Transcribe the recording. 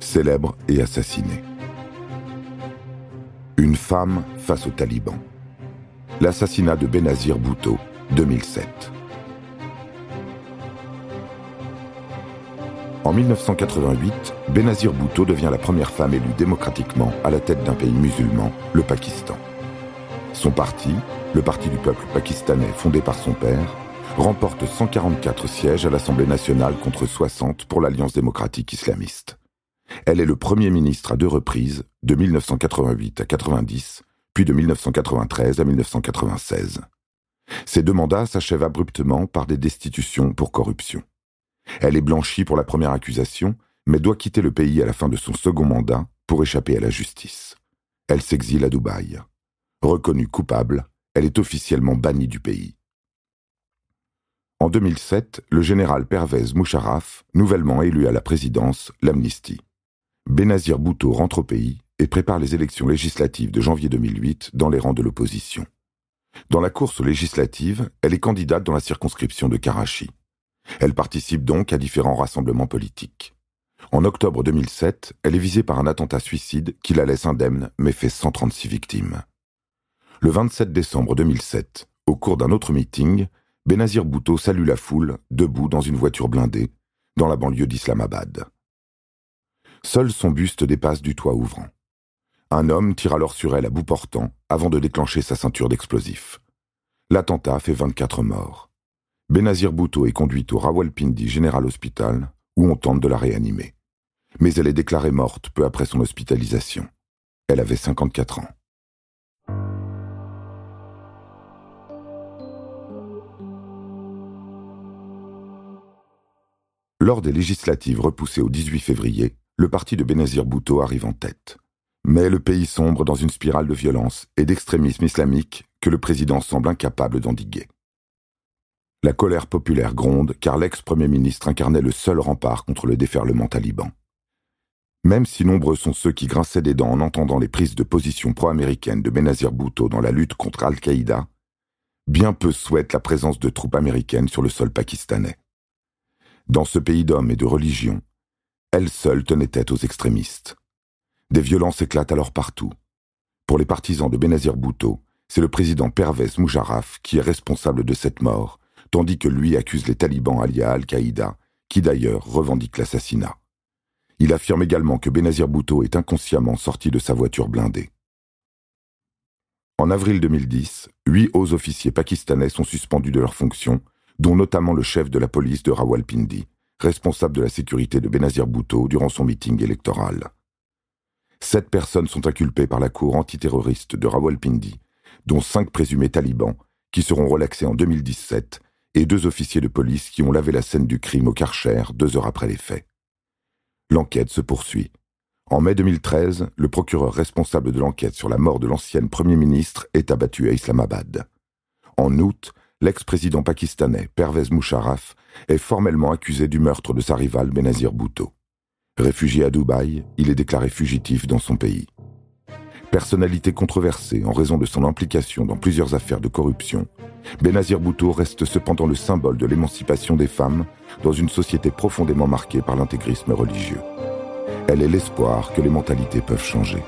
célèbre et assassiné. Une femme face aux talibans. L'assassinat de Benazir Bhutto, 2007. En 1988, Benazir Bhutto devient la première femme élue démocratiquement à la tête d'un pays musulman, le Pakistan. Son parti, le Parti du peuple pakistanais fondé par son père, remporte 144 sièges à l'Assemblée nationale contre 60 pour l'Alliance démocratique islamiste. Elle est le Premier ministre à deux reprises, de 1988 à 90, puis de 1993 à 1996. Ces deux mandats s'achèvent abruptement par des destitutions pour corruption. Elle est blanchie pour la première accusation, mais doit quitter le pays à la fin de son second mandat pour échapper à la justice. Elle s'exile à Dubaï. Reconnue coupable, elle est officiellement bannie du pays. En 2007, le général Pervez Moucharaf, nouvellement élu à la présidence, l'amnistie. Benazir Bhutto rentre au pays et prépare les élections législatives de janvier 2008 dans les rangs de l'opposition. Dans la course législative, elle est candidate dans la circonscription de Karachi. Elle participe donc à différents rassemblements politiques. En octobre 2007, elle est visée par un attentat suicide qui la laisse indemne mais fait 136 victimes. Le 27 décembre 2007, au cours d'un autre meeting, Benazir Bhutto salue la foule, debout dans une voiture blindée, dans la banlieue d'Islamabad. Seul son buste dépasse du toit ouvrant. Un homme tire alors sur elle à bout portant avant de déclencher sa ceinture d'explosifs. L'attentat fait 24 morts. Benazir Bhutto est conduite au Rawalpindi General Hospital où on tente de la réanimer. Mais elle est déclarée morte peu après son hospitalisation. Elle avait 54 ans. Lors des législatives repoussées au 18 février, le parti de Benazir Bhutto arrive en tête. Mais le pays sombre dans une spirale de violence et d'extrémisme islamique que le président semble incapable d'endiguer. La colère populaire gronde car l'ex-premier ministre incarnait le seul rempart contre le déferlement taliban. Même si nombreux sont ceux qui grinçaient des dents en entendant les prises de position pro-américaines de Benazir Bhutto dans la lutte contre Al-Qaïda, bien peu souhaitent la présence de troupes américaines sur le sol pakistanais. Dans ce pays d'hommes et de religion, elle seule tenait tête aux extrémistes. Des violences éclatent alors partout. Pour les partisans de Benazir Bhutto, c'est le président Pervez Moujaraf qui est responsable de cette mort, tandis que lui accuse les talibans alliés Al-Qaïda, qui d'ailleurs revendiquent l'assassinat. Il affirme également que Benazir Bhutto est inconsciemment sorti de sa voiture blindée. En avril 2010, huit hauts officiers pakistanais sont suspendus de leurs fonctions dont notamment le chef de la police de Rawalpindi, responsable de la sécurité de Benazir Bhutto durant son meeting électoral. Sept personnes sont inculpées par la cour antiterroriste de Rawalpindi, dont cinq présumés talibans, qui seront relaxés en 2017, et deux officiers de police qui ont lavé la scène du crime au Karcher deux heures après les faits. L'enquête se poursuit. En mai 2013, le procureur responsable de l'enquête sur la mort de l'ancienne Premier ministre est abattu à Islamabad. En août, l'ex-président pakistanais Pervez Musharraf est formellement accusé du meurtre de sa rivale Benazir Bhutto. Réfugié à Dubaï, il est déclaré fugitif dans son pays. Personnalité controversée en raison de son implication dans plusieurs affaires de corruption, Benazir Bhutto reste cependant le symbole de l'émancipation des femmes dans une société profondément marquée par l'intégrisme religieux. Elle est l'espoir que les mentalités peuvent changer.